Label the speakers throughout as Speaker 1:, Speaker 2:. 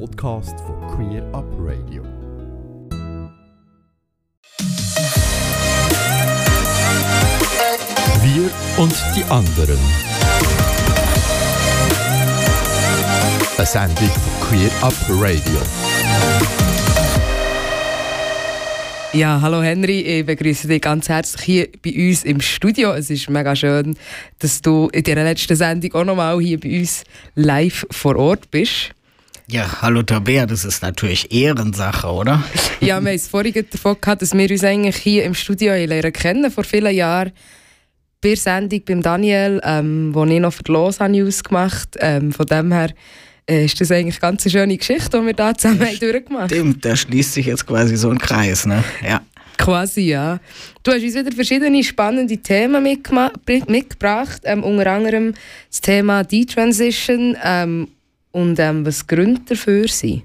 Speaker 1: Podcast von Queer Up Radio. Wir und die anderen. Eine Sendung von Queer Up Radio.
Speaker 2: Ja, hallo Henry, ich begrüße dich ganz herzlich hier bei uns im Studio. Es ist mega schön, dass du in der letzten Sendung auch nochmal hier bei uns live vor Ort bist.
Speaker 3: Ja, hallo Tabea, das ist natürlich Ehrensache, oder?
Speaker 2: ja, wir haben es vorhin davon gehabt, dass wir uns eigentlich hier im Studio lernen kennen, vor vielen Jahren. Bei der Sendung beim Daniel, ähm, wo ich noch für die Losa News gemacht ähm, Von dem her äh, ist das eigentlich eine ganz schöne Geschichte, die wir da zusammen haben durchgemacht haben.
Speaker 3: Stimmt, da schließt sich jetzt quasi so ein Kreis, ne? Ja.
Speaker 2: Quasi, ja. Du hast uns wieder verschiedene spannende Themen mitgebracht, ähm, unter anderem das Thema Detransition ähm, und ähm, was Gründe dafür sind.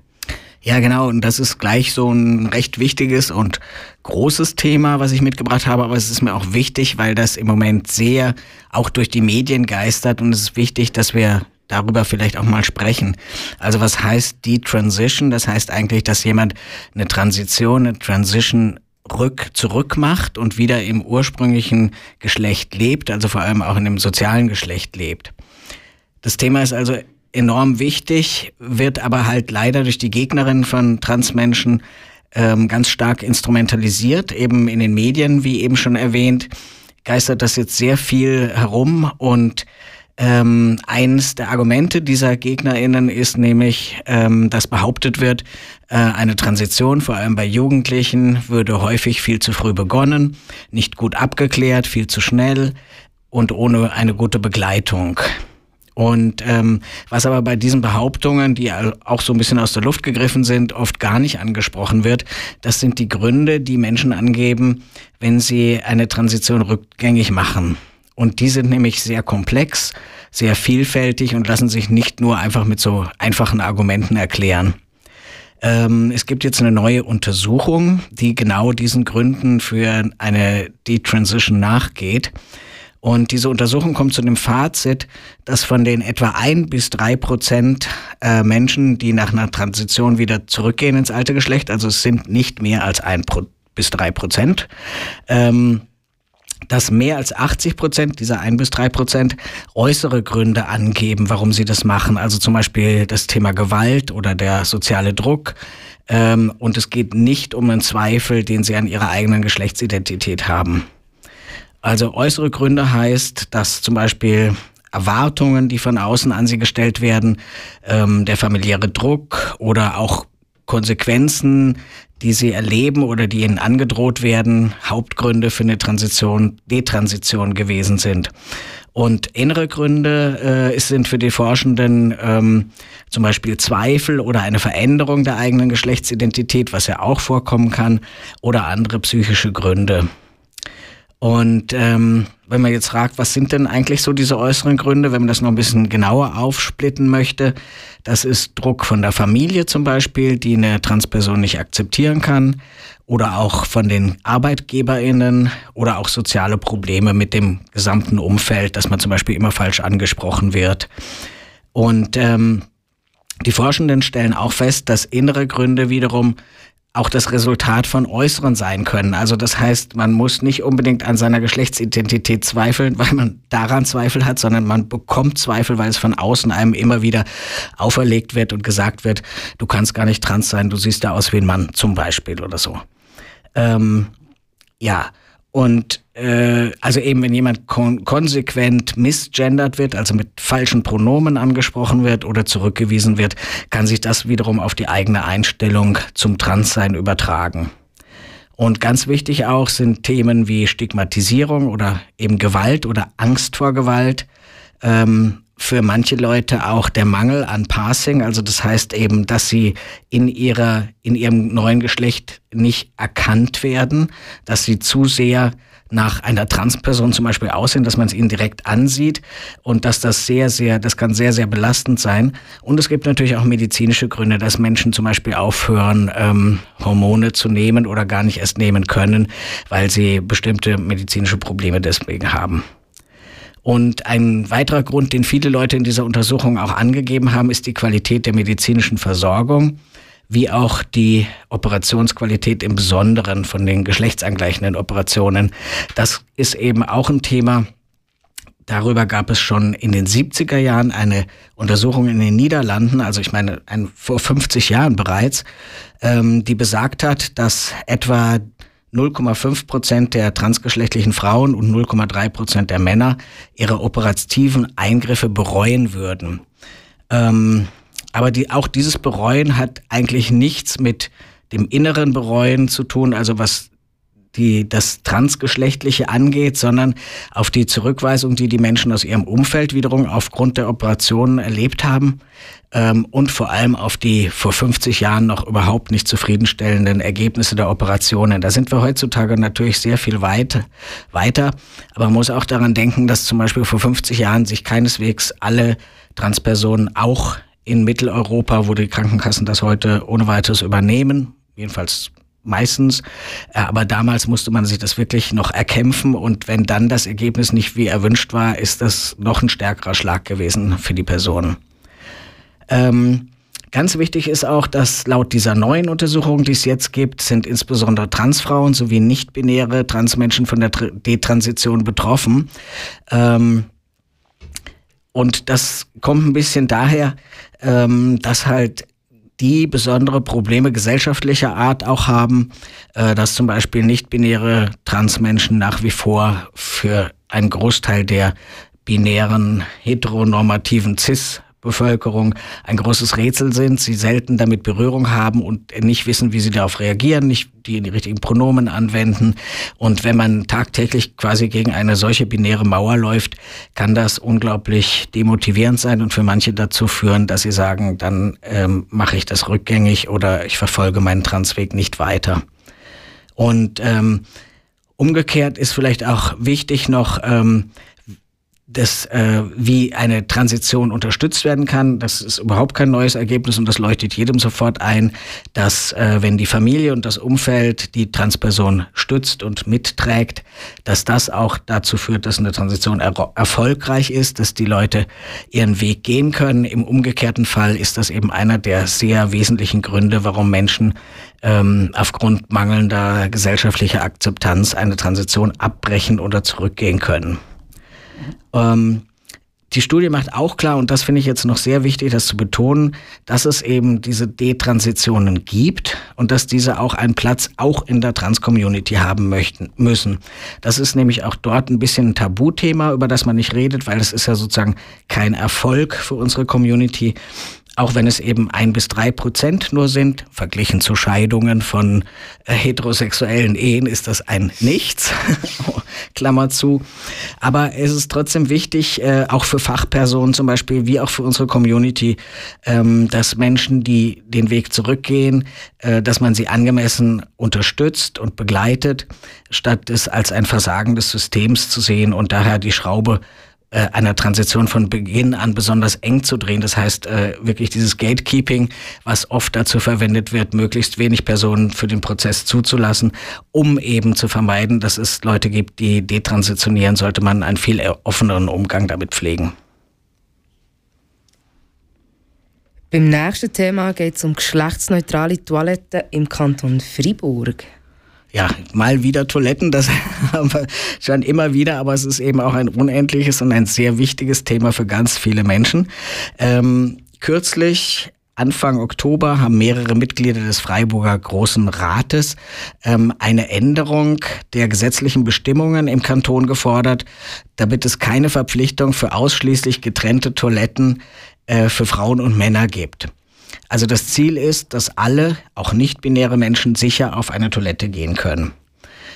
Speaker 3: Ja, genau. Und das ist gleich so ein recht wichtiges und großes Thema, was ich mitgebracht habe. Aber es ist mir auch wichtig, weil das im Moment sehr auch durch die Medien geistert. Und es ist wichtig, dass wir darüber vielleicht auch mal sprechen. Also was heißt die Transition? Das heißt eigentlich, dass jemand eine Transition, eine Transition rück zurück macht und wieder im ursprünglichen Geschlecht lebt, also vor allem auch in dem sozialen Geschlecht lebt. Das Thema ist also enorm wichtig, wird aber halt leider durch die Gegnerinnen von Transmenschen ähm, ganz stark instrumentalisiert, eben in den Medien, wie eben schon erwähnt, geistert das jetzt sehr viel herum und ähm, eines der Argumente dieser GegnerInnen ist nämlich, ähm, dass behauptet wird, äh, eine Transition, vor allem bei Jugendlichen, würde häufig viel zu früh begonnen, nicht gut abgeklärt, viel zu schnell und ohne eine gute Begleitung. Und ähm, was aber bei diesen Behauptungen, die auch so ein bisschen aus der Luft gegriffen sind, oft gar nicht angesprochen wird, das sind die Gründe, die Menschen angeben, wenn sie eine Transition rückgängig machen. Und die sind nämlich sehr komplex, sehr vielfältig und lassen sich nicht nur einfach mit so einfachen Argumenten erklären. Ähm, es gibt jetzt eine neue Untersuchung, die genau diesen Gründen für eine Detransition nachgeht. Und diese Untersuchung kommt zu dem Fazit, dass von den etwa ein bis drei Prozent äh, Menschen, die nach einer Transition wieder zurückgehen ins alte Geschlecht, also es sind nicht mehr als ein bis drei Prozent, ähm, dass mehr als 80 Prozent dieser ein bis drei Prozent äußere Gründe angeben, warum sie das machen. Also zum Beispiel das Thema Gewalt oder der soziale Druck. Ähm, und es geht nicht um einen Zweifel, den sie an ihrer eigenen Geschlechtsidentität haben. Also äußere Gründe heißt, dass zum Beispiel Erwartungen, die von außen an sie gestellt werden, ähm, der familiäre Druck oder auch Konsequenzen, die sie erleben oder die ihnen angedroht werden, Hauptgründe für eine Transition, Detransition gewesen sind. Und innere Gründe äh, sind für die Forschenden ähm, zum Beispiel Zweifel oder eine Veränderung der eigenen Geschlechtsidentität, was ja auch vorkommen kann, oder andere psychische Gründe. Und ähm, wenn man jetzt fragt, was sind denn eigentlich so diese äußeren Gründe, wenn man das noch ein bisschen genauer aufsplitten möchte, das ist Druck von der Familie zum Beispiel, die eine Transperson nicht akzeptieren kann, oder auch von den ArbeitgeberInnen oder auch soziale Probleme mit dem gesamten Umfeld, dass man zum Beispiel immer falsch angesprochen wird. Und ähm, die Forschenden stellen auch fest, dass innere Gründe wiederum auch das Resultat von Äußeren sein können. Also das heißt, man muss nicht unbedingt an seiner Geschlechtsidentität zweifeln, weil man daran Zweifel hat, sondern man bekommt Zweifel, weil es von außen einem immer wieder auferlegt wird und gesagt wird, du kannst gar nicht trans sein, du siehst da aus wie ein Mann zum Beispiel oder so. Ähm, ja, und äh, also eben, wenn jemand kon konsequent misgendert wird, also mit falschen Pronomen angesprochen wird oder zurückgewiesen wird, kann sich das wiederum auf die eigene Einstellung zum Transsein übertragen. Und ganz wichtig auch sind Themen wie Stigmatisierung oder eben Gewalt oder Angst vor Gewalt. Ähm, für manche Leute auch der Mangel an Passing, also das heißt eben, dass sie in ihrer, in ihrem neuen Geschlecht nicht erkannt werden, dass sie zu sehr nach einer Transperson zum Beispiel aussehen, dass man es ihnen direkt ansieht und dass das sehr, sehr, das kann sehr, sehr belastend sein. Und es gibt natürlich auch medizinische Gründe, dass Menschen zum Beispiel aufhören, ähm, Hormone zu nehmen oder gar nicht erst nehmen können, weil sie bestimmte medizinische Probleme deswegen haben. Und ein weiterer Grund, den viele Leute in dieser Untersuchung auch angegeben haben, ist die Qualität der medizinischen Versorgung, wie auch die Operationsqualität im Besonderen von den geschlechtsangleichenden Operationen. Das ist eben auch ein Thema, Darüber gab es schon in den 70er Jahren eine Untersuchung in den Niederlanden, also ich meine ein, vor 50 Jahren bereits, ähm, die besagt hat, dass etwa 0,5 Prozent der transgeschlechtlichen Frauen und 0,3 Prozent der Männer ihre operativen Eingriffe bereuen würden. Ähm, aber die, auch dieses Bereuen hat eigentlich nichts mit dem inneren Bereuen zu tun, also was die das Transgeschlechtliche angeht, sondern auf die Zurückweisung, die die Menschen aus ihrem Umfeld wiederum aufgrund der Operationen erlebt haben ähm, und vor allem auf die vor 50 Jahren noch überhaupt nicht zufriedenstellenden Ergebnisse der Operationen. Da sind wir heutzutage natürlich sehr viel weit, weiter, aber man muss auch daran denken, dass zum Beispiel vor 50 Jahren sich keineswegs alle Transpersonen auch in Mitteleuropa, wo die Krankenkassen das heute ohne weiteres übernehmen, jedenfalls meistens. Äh, aber damals musste man sich das wirklich noch erkämpfen und wenn dann das Ergebnis nicht wie erwünscht war, ist das noch ein stärkerer Schlag gewesen für die Person. Ähm, ganz wichtig ist auch, dass laut dieser neuen Untersuchung, die es jetzt gibt, sind insbesondere Transfrauen sowie nicht-binäre Transmenschen von der Detransition betroffen. Ähm, und das kommt ein bisschen daher, ähm, dass halt die besondere Probleme gesellschaftlicher Art auch haben, äh, dass zum Beispiel nicht-binäre Transmenschen nach wie vor für einen Großteil der binären heteronormativen Cis Bevölkerung ein großes Rätsel sind, sie selten damit Berührung haben und nicht wissen, wie sie darauf reagieren, nicht die richtigen Pronomen anwenden. Und wenn man tagtäglich quasi gegen eine solche binäre Mauer läuft, kann das unglaublich demotivierend sein und für manche dazu führen, dass sie sagen, dann ähm, mache ich das rückgängig oder ich verfolge meinen Transweg nicht weiter. Und ähm, umgekehrt ist vielleicht auch wichtig noch, ähm, das, äh, wie eine Transition unterstützt werden kann. Das ist überhaupt kein neues Ergebnis und das leuchtet jedem sofort ein, dass äh, wenn die Familie und das Umfeld die Transperson stützt und mitträgt, dass das auch dazu führt, dass eine Transition er erfolgreich ist, dass die Leute ihren Weg gehen können. Im umgekehrten Fall ist das eben einer der sehr wesentlichen Gründe, warum Menschen ähm, aufgrund mangelnder gesellschaftlicher Akzeptanz eine Transition abbrechen oder zurückgehen können. Ähm, die Studie macht auch klar, und das finde ich jetzt noch sehr wichtig, das zu betonen, dass es eben diese Detransitionen gibt und dass diese auch einen Platz auch in der Trans-Community haben möchten, müssen. Das ist nämlich auch dort ein bisschen ein Tabuthema, über das man nicht redet, weil es ist ja sozusagen kein Erfolg für unsere Community auch wenn es eben ein bis drei Prozent nur sind, verglichen zu Scheidungen von äh, heterosexuellen Ehen ist das ein Nichts, Klammer zu. Aber es ist trotzdem wichtig, äh, auch für Fachpersonen zum Beispiel, wie auch für unsere Community, ähm, dass Menschen, die den Weg zurückgehen, äh, dass man sie angemessen unterstützt und begleitet, statt es als ein Versagen des Systems zu sehen und daher die Schraube äh, einer Transition von Beginn an besonders eng zu drehen. Das heißt, äh, wirklich dieses Gatekeeping, was oft dazu verwendet wird, möglichst wenig Personen für den Prozess zuzulassen, um eben zu vermeiden, dass es Leute gibt, die detransitionieren, sollte man einen viel offeneren Umgang damit pflegen.
Speaker 2: Beim nächsten Thema geht es um geschlechtsneutrale Toiletten im Kanton Fribourg
Speaker 3: ja, mal wieder Toiletten, das haben wir schon immer wieder, aber es ist eben auch ein unendliches und ein sehr wichtiges Thema für ganz viele Menschen. Ähm, kürzlich Anfang Oktober haben mehrere Mitglieder des Freiburger Großen Rates ähm, eine Änderung der gesetzlichen Bestimmungen im Kanton gefordert, damit es keine Verpflichtung für ausschließlich getrennte Toiletten äh, für Frauen und Männer gibt. Also das Ziel ist, dass alle, auch nicht-binäre Menschen, sicher auf eine Toilette gehen können.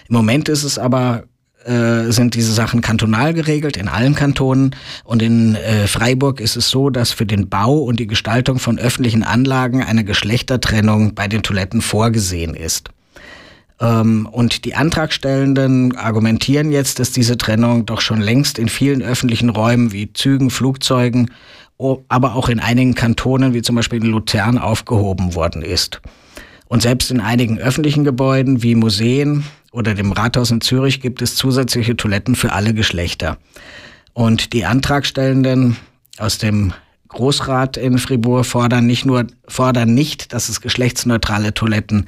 Speaker 3: Im Moment ist es aber äh, sind diese Sachen kantonal geregelt in allen Kantonen und in äh, Freiburg ist es so, dass für den Bau und die Gestaltung von öffentlichen Anlagen eine Geschlechtertrennung bei den Toiletten vorgesehen ist. Ähm, und die Antragstellenden argumentieren jetzt, dass diese Trennung doch schon längst in vielen öffentlichen Räumen wie Zügen, Flugzeugen aber auch in einigen Kantonen, wie zum Beispiel in Luzern, aufgehoben worden ist. Und selbst in einigen öffentlichen Gebäuden wie Museen oder dem Rathaus in Zürich gibt es zusätzliche Toiletten für alle Geschlechter. Und die Antragstellenden aus dem Großrat in Fribourg fordern nicht nur, fordern nicht, dass es geschlechtsneutrale Toiletten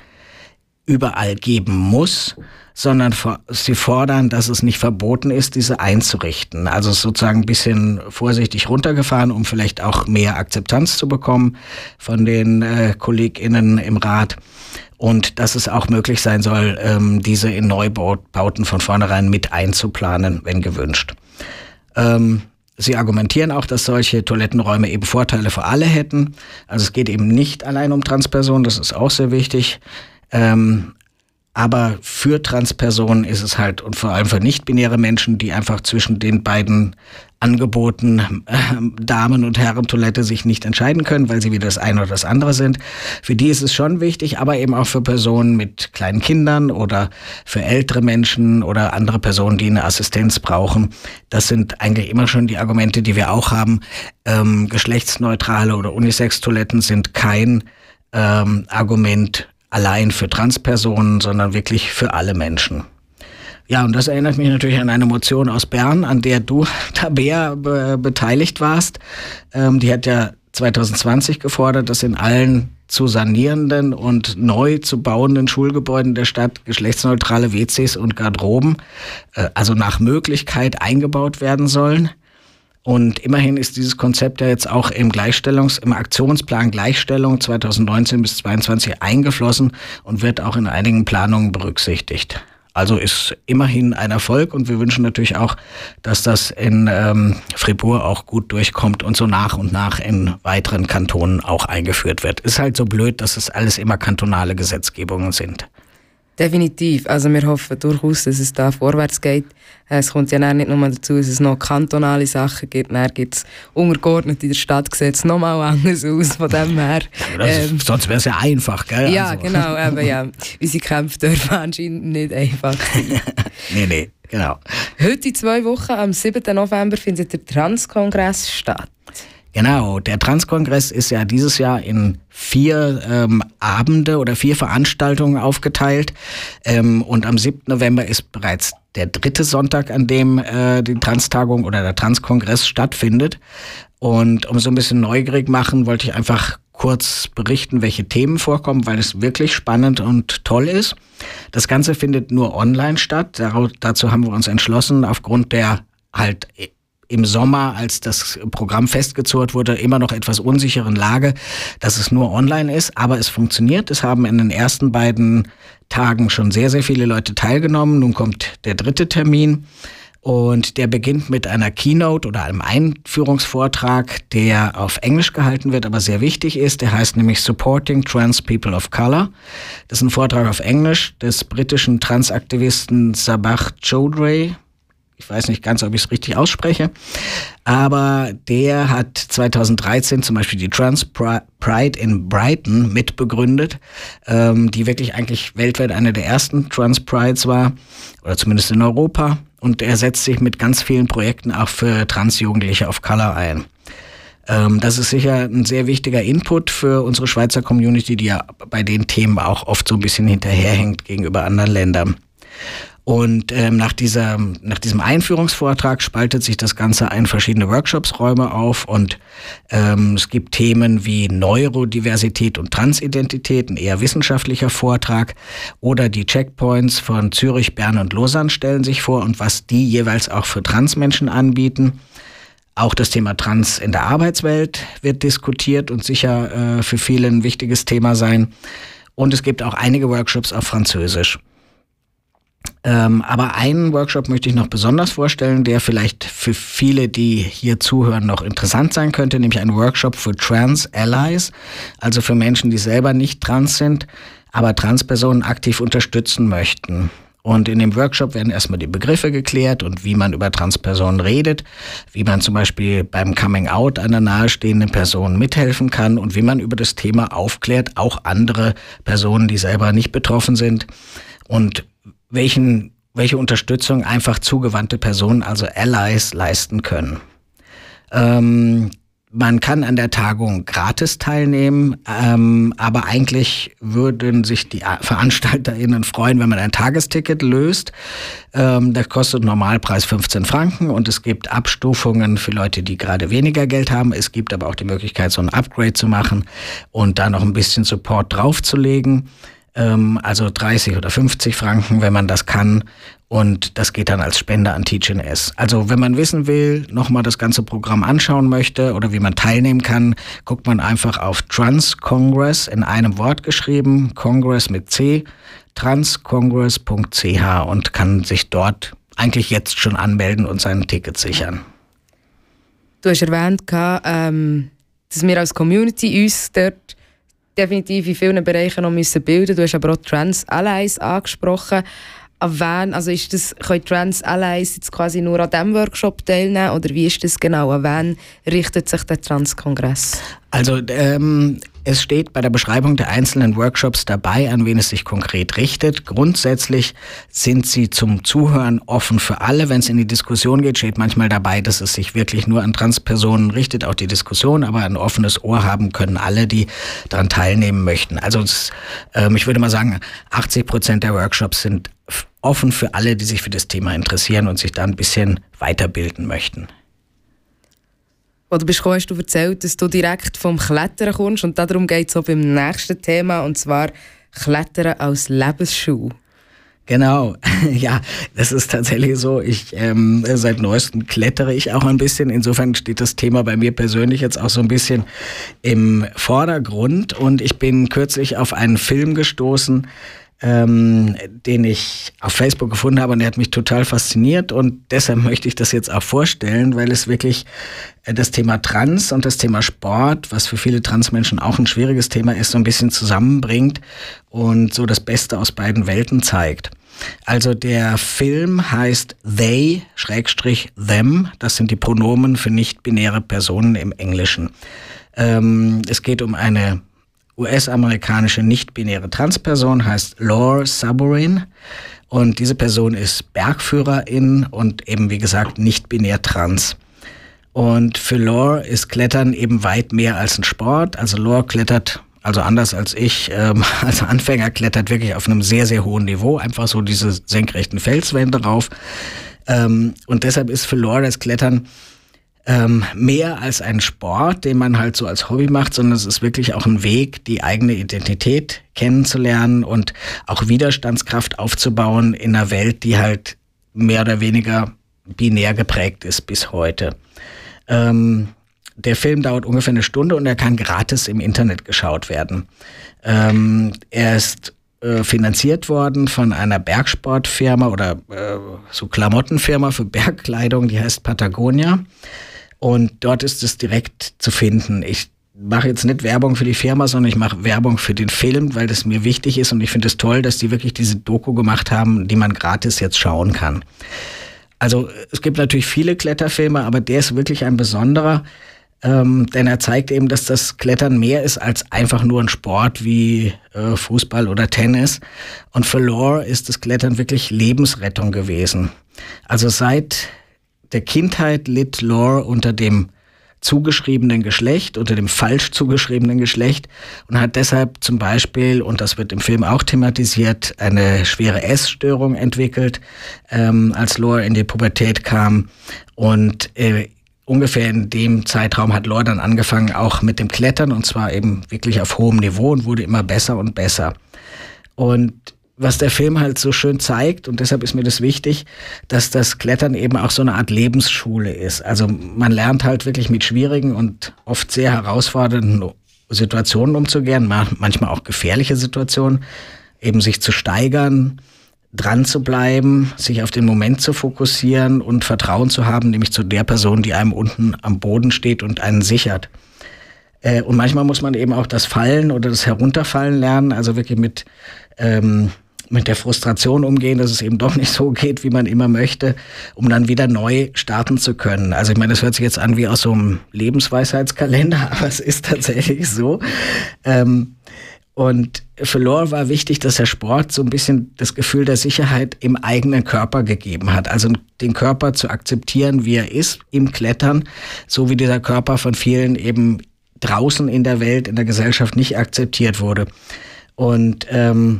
Speaker 3: überall geben muss, sondern sie fordern, dass es nicht verboten ist, diese einzurichten. Also sozusagen ein bisschen vorsichtig runtergefahren, um vielleicht auch mehr Akzeptanz zu bekommen von den äh, KollegInnen im Rat. Und dass es auch möglich sein soll, ähm, diese in Neubauten von vornherein mit einzuplanen, wenn gewünscht. Ähm, Sie argumentieren auch, dass solche Toilettenräume eben Vorteile für alle hätten. Also es geht eben nicht allein um Transpersonen, das ist auch sehr wichtig. Ähm, aber für Transpersonen ist es halt und vor allem für nicht-binäre Menschen, die einfach zwischen den beiden Angeboten äh, Damen- und Herrentoilette sich nicht entscheiden können, weil sie wieder das eine oder das andere sind. Für die ist es schon wichtig, aber eben auch für Personen mit kleinen Kindern oder für ältere Menschen oder andere Personen, die eine Assistenz brauchen. Das sind eigentlich immer schon die Argumente, die wir auch haben. Ähm, geschlechtsneutrale oder Unisex-Toiletten sind kein ähm, Argument allein für Transpersonen, sondern wirklich für alle Menschen. Ja, und das erinnert mich natürlich an eine Motion aus Bern, an der du, Tabea, be beteiligt warst. Ähm, die hat ja 2020 gefordert, dass in allen zu sanierenden und neu zu bauenden Schulgebäuden der Stadt geschlechtsneutrale WCs und Garderoben, äh, also nach Möglichkeit eingebaut werden sollen. Und immerhin ist dieses Konzept ja jetzt auch im Gleichstellungs-, im Aktionsplan Gleichstellung 2019 bis 2022 eingeflossen und wird auch in einigen Planungen berücksichtigt. Also ist immerhin ein Erfolg und wir wünschen natürlich auch, dass das in ähm, Fribourg auch gut durchkommt und so nach und nach in weiteren Kantonen auch eingeführt wird. Ist halt so blöd, dass es alles immer kantonale Gesetzgebungen sind.
Speaker 2: Definitiv. Also wir hoffen durchaus, dass es da vorwärts geht. Äh, es kommt ja nicht nur dazu, dass es noch kantonale Sachen gibt. Dann gibt es untergeordnet in der Stadtgesetz nochmal anders aus. Von dem her.
Speaker 3: Ähm, ist, sonst wäre es ja einfach, gell?
Speaker 2: Ja, also. genau. Eben, ja. Unsere Kämpfe dürfen anscheinend nicht einfach sein.
Speaker 3: nee, nee, genau.
Speaker 2: Heute in zwei Wochen, am 7. November, findet der Transkongress statt.
Speaker 3: Genau, der Transkongress ist ja dieses Jahr in vier ähm, Abende oder vier Veranstaltungen aufgeteilt. Ähm, und am 7. November ist bereits der dritte Sonntag, an dem äh, die Transtagung oder der Transkongress stattfindet. Und um so ein bisschen neugierig machen, wollte ich einfach kurz berichten, welche Themen vorkommen, weil es wirklich spannend und toll ist. Das Ganze findet nur online statt. Dazu haben wir uns entschlossen, aufgrund der halt im Sommer, als das Programm festgezurrt wurde, immer noch etwas unsicheren Lage, dass es nur online ist, aber es funktioniert. Es haben in den ersten beiden Tagen schon sehr, sehr viele Leute teilgenommen. Nun kommt der dritte Termin. Und der beginnt mit einer Keynote oder einem Einführungsvortrag, der auf Englisch gehalten wird, aber sehr wichtig ist. Der heißt nämlich Supporting Trans People of Color. Das ist ein Vortrag auf Englisch des britischen Transaktivisten Sabah Choudhury ich weiß nicht ganz, ob ich es richtig ausspreche, aber der hat 2013 zum Beispiel die Trans Pride in Brighton mitbegründet, ähm, die wirklich eigentlich weltweit eine der ersten Trans Prides war, oder zumindest in Europa. Und er setzt sich mit ganz vielen Projekten auch für Transjugendliche of Color ein. Ähm, das ist sicher ein sehr wichtiger Input für unsere Schweizer Community, die ja bei den Themen auch oft so ein bisschen hinterherhängt gegenüber anderen Ländern. Und ähm, nach, dieser, nach diesem Einführungsvortrag spaltet sich das Ganze in verschiedene Workshopsräume auf und ähm, es gibt Themen wie Neurodiversität und Transidentität, ein eher wissenschaftlicher Vortrag oder die Checkpoints von Zürich, Bern und Lausanne stellen sich vor und was die jeweils auch für Transmenschen anbieten. Auch das Thema Trans in der Arbeitswelt wird diskutiert und sicher äh, für viele ein wichtiges Thema sein. Und es gibt auch einige Workshops auf Französisch. Ähm, aber einen Workshop möchte ich noch besonders vorstellen, der vielleicht für viele, die hier zuhören, noch interessant sein könnte, nämlich ein Workshop für Trans Allies, also für Menschen, die selber nicht trans sind, aber Transpersonen aktiv unterstützen möchten. Und in dem Workshop werden erstmal die Begriffe geklärt und wie man über Transpersonen redet, wie man zum Beispiel beim Coming Out einer nahestehenden Person mithelfen kann und wie man über das Thema aufklärt, auch andere Personen, die selber nicht betroffen sind. Und welchen, welche Unterstützung einfach zugewandte Personen, also Allies, leisten können. Ähm, man kann an der Tagung gratis teilnehmen, ähm, aber eigentlich würden sich die VeranstalterInnen freuen, wenn man ein Tagesticket löst. Ähm, das kostet Normalpreis 15 Franken und es gibt Abstufungen für Leute, die gerade weniger Geld haben. Es gibt aber auch die Möglichkeit, so ein Upgrade zu machen und da noch ein bisschen Support draufzulegen ähm, also 30 oder 50 Franken, wenn man das kann. Und das geht dann als Spende an TeachNS. Also wenn man wissen will, nochmal das ganze Programm anschauen möchte oder wie man teilnehmen kann, guckt man einfach auf Trans Congress in einem Wort geschrieben, Congress mit C, transcongress.ch und kann sich dort eigentlich jetzt schon anmelden und sein Ticket sichern.
Speaker 2: Du hast erwähnt, ähm, dass wir als Community uns dort definitiv in vielen Bereichen noch bilden müssen. Du hast aber auch Trans Allies angesprochen an wen, also ist das, können Trans Allies jetzt quasi nur an diesem Workshop teilnehmen oder wie ist das genau? An wen richtet sich der Trans-Kongress?
Speaker 3: Also ähm, es steht bei der Beschreibung der einzelnen Workshops dabei, an wen es sich konkret richtet. Grundsätzlich sind sie zum Zuhören offen für alle. Wenn es in die Diskussion geht, steht manchmal dabei, dass es sich wirklich nur an Transpersonen richtet, auch die Diskussion, aber ein offenes Ohr haben können alle, die daran teilnehmen möchten. Also ähm, ich würde mal sagen, 80 Prozent der Workshops sind offen für alle, die sich für das Thema interessieren und sich da ein bisschen weiterbilden möchten.
Speaker 2: Du bist gekommen, hast du erzählt, dass du direkt vom Klettern kommst und darum geht es auch beim nächsten Thema und zwar Klettern als Lebensschuh.
Speaker 3: Genau, ja, das ist tatsächlich so. Ich ähm, seit neuestem klettere ich auch ein bisschen. Insofern steht das Thema bei mir persönlich jetzt auch so ein bisschen im Vordergrund. Und ich bin kürzlich auf einen Film gestoßen, ähm, den ich auf Facebook gefunden habe und der hat mich total fasziniert und deshalb möchte ich das jetzt auch vorstellen, weil es wirklich äh, das Thema Trans und das Thema Sport, was für viele Transmenschen auch ein schwieriges Thema ist, so ein bisschen zusammenbringt und so das Beste aus beiden Welten zeigt. Also der Film heißt They, Schrägstrich Them, das sind die Pronomen für nicht-binäre Personen im Englischen. Ähm, es geht um eine US-amerikanische nicht-binäre Transperson heißt Laure Saborin. Und diese Person ist Bergführerin und eben, wie gesagt, nicht-binär trans. Und für Laure ist Klettern eben weit mehr als ein Sport. Also Laure klettert, also anders als ich, ähm, als Anfänger klettert wirklich auf einem sehr, sehr hohen Niveau. Einfach so diese senkrechten Felswände rauf. Ähm, und deshalb ist für Laure das Klettern ähm, mehr als ein Sport, den man halt so als Hobby macht, sondern es ist wirklich auch ein Weg, die eigene Identität kennenzulernen und auch Widerstandskraft aufzubauen in einer Welt, die halt mehr oder weniger binär geprägt ist bis heute. Ähm, der Film dauert ungefähr eine Stunde und er kann gratis im Internet geschaut werden. Ähm, er ist äh, finanziert worden von einer Bergsportfirma oder äh, so Klamottenfirma für Bergkleidung, die heißt Patagonia. Und dort ist es direkt zu finden. Ich mache jetzt nicht Werbung für die Firma, sondern ich mache Werbung für den Film, weil das mir wichtig ist und ich finde es toll, dass die wirklich diese Doku gemacht haben, die man gratis jetzt schauen kann. Also es gibt natürlich viele Kletterfilme, aber der ist wirklich ein besonderer, ähm, denn er zeigt eben, dass das Klettern mehr ist als einfach nur ein Sport wie äh, Fußball oder Tennis. Und für Lore ist das Klettern wirklich Lebensrettung gewesen. Also seit der Kindheit litt Lore unter dem zugeschriebenen Geschlecht, unter dem falsch zugeschriebenen Geschlecht und hat deshalb zum Beispiel, und das wird im Film auch thematisiert, eine schwere Essstörung entwickelt, ähm, als Lore in die Pubertät kam. Und äh, ungefähr in dem Zeitraum hat Lore dann angefangen auch mit dem Klettern und zwar eben wirklich auf hohem Niveau und wurde immer besser und besser. Und was der Film halt so schön zeigt, und deshalb ist mir das wichtig, dass das Klettern eben auch so eine Art Lebensschule ist. Also man lernt halt wirklich mit schwierigen und oft sehr herausfordernden Situationen umzugehen, manchmal auch gefährliche Situationen, eben sich zu steigern, dran zu bleiben, sich auf den Moment zu fokussieren und Vertrauen zu haben, nämlich zu der Person, die einem unten am Boden steht und einen sichert. Äh, und manchmal muss man eben auch das Fallen oder das Herunterfallen lernen, also wirklich mit ähm, mit der Frustration umgehen, dass es eben doch nicht so geht, wie man immer möchte, um dann wieder neu starten zu können. Also ich meine, das hört sich jetzt an wie aus so einem Lebensweisheitskalender, aber es ist tatsächlich so. Ähm, Und für Lore war wichtig, dass der Sport so ein bisschen das Gefühl der Sicherheit im eigenen Körper gegeben hat. Also den Körper zu akzeptieren, wie er ist, im Klettern, so wie dieser Körper von vielen eben draußen in der Welt, in der Gesellschaft nicht akzeptiert wurde. Und ähm,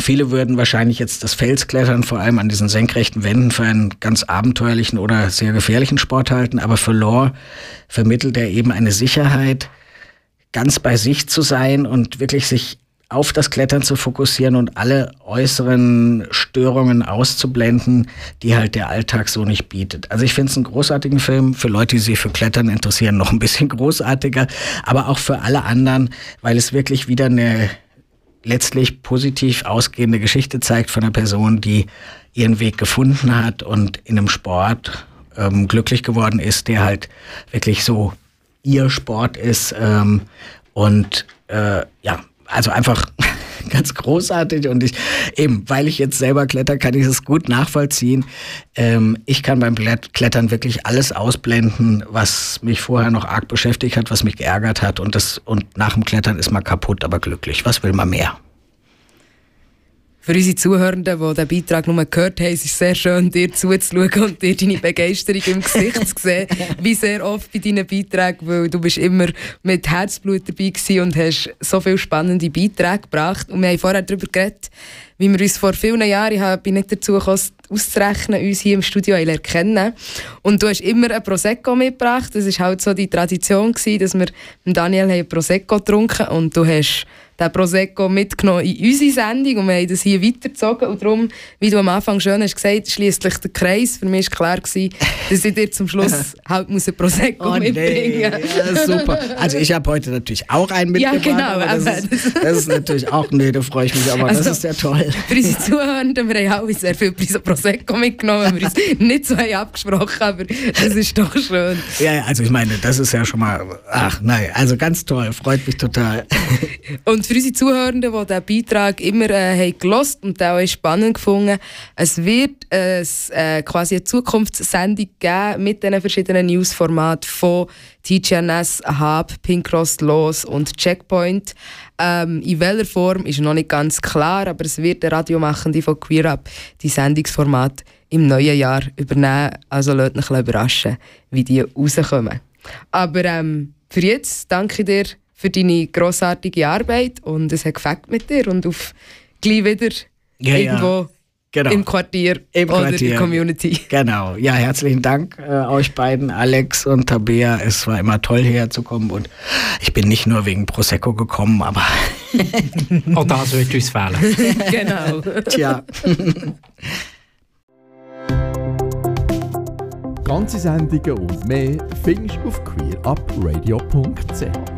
Speaker 3: Viele würden wahrscheinlich jetzt das Felsklettern vor allem an diesen senkrechten Wänden für einen ganz abenteuerlichen oder sehr gefährlichen Sport halten, aber für Lore vermittelt er eben eine Sicherheit, ganz bei sich zu sein und wirklich sich auf das Klettern zu fokussieren und alle äußeren Störungen auszublenden, die halt der Alltag so nicht bietet. Also ich finde es einen großartigen Film, für Leute, die sich für Klettern interessieren, noch ein bisschen großartiger, aber auch für alle anderen, weil es wirklich wieder eine letztlich positiv ausgehende Geschichte zeigt von einer Person, die ihren Weg gefunden hat und in einem Sport ähm, glücklich geworden ist, der halt wirklich so ihr Sport ist. Ähm, und äh, ja, also einfach ganz großartig und ich eben, weil ich jetzt selber kletter, kann ich es gut nachvollziehen. Ähm, ich kann beim Klettern wirklich alles ausblenden, was mich vorher noch arg beschäftigt hat, was mich geärgert hat und das und nach dem Klettern ist man kaputt, aber glücklich. Was will man mehr?
Speaker 2: Für unsere Zuhörenden, die den Beitrag nur gehört haben, ist es sehr schön, dir zuzuschauen und dir deine Begeisterung im Gesicht zu sehen. Wie sehr oft bei deinen Beiträgen, weil du bist immer mit Herzblut dabei und hast so viele spannende Beiträge gebracht. Und wir haben vorher darüber geredet, wie wir uns vor vielen Jahren, ich bin nicht dazu gekommen, auszurechnen, uns hier im Studio erkennen. Und du hast immer ein Prosecco mitgebracht. Das war halt so die Tradition, gewesen, dass wir mit Daniel ein Prosecco getrunken und du hast den Prosecco mitgenommen in unsere Sendung und wir haben das hier weitergezogen. Und darum, wie du am Anfang schön hast gesagt, schließlich der Kreis. Für mich war klar, gewesen, dass ich dir zum Schluss halt muss ein Prosecco oh, mitbringen nee.
Speaker 3: ja, super. Also ich habe heute natürlich auch einen mitgebracht. Ja, genau. Das ist, das, ist, natürlich auch, nee, da freue ich mich, aber also, das ist ja toll.
Speaker 2: Für unsere Zuhörenden, wir haben auch sehr viel Prosecco mitgenommen, wir uns nicht so haben abgesprochen, aber das ist doch schön.
Speaker 3: Ja, also ich meine, das ist ja schon mal, ach nein, also ganz toll, freut mich total.
Speaker 2: Und und für unsere Zuhörenden, die diesen Beitrag immer äh, haben gelost und auch spannend gefunden, es wird äh, äh, quasi eine Zukunftssendung geben mit diesen verschiedenen Newsformaten von TGNS, Hub, Pink Cross Los und Checkpoint. Ähm, in welcher Form ist noch nicht ganz klar, aber es wird der Radiomachende von Queer Up die Sendungsformat im neuen Jahr übernehmen. Also lasst euch überraschen, wie die rauskommen. Aber ähm, für jetzt danke ich dir für deine grossartige Arbeit und es hat gefällt mit dir und auf gleich wieder ja, irgendwo ja. Genau. Im Quartier Im oder Quartier. in der Community.
Speaker 3: Genau. Ja, herzlichen Dank äh, euch beiden, Alex und Tabea. Es war immer toll, hierher zu kommen. Und ich bin nicht nur wegen Prosecco gekommen, aber.
Speaker 4: Auch das wird uns fehlen.
Speaker 2: genau.
Speaker 3: Tja.
Speaker 1: Ganze Sendungen und mehr findest du auf queerupradio.ch.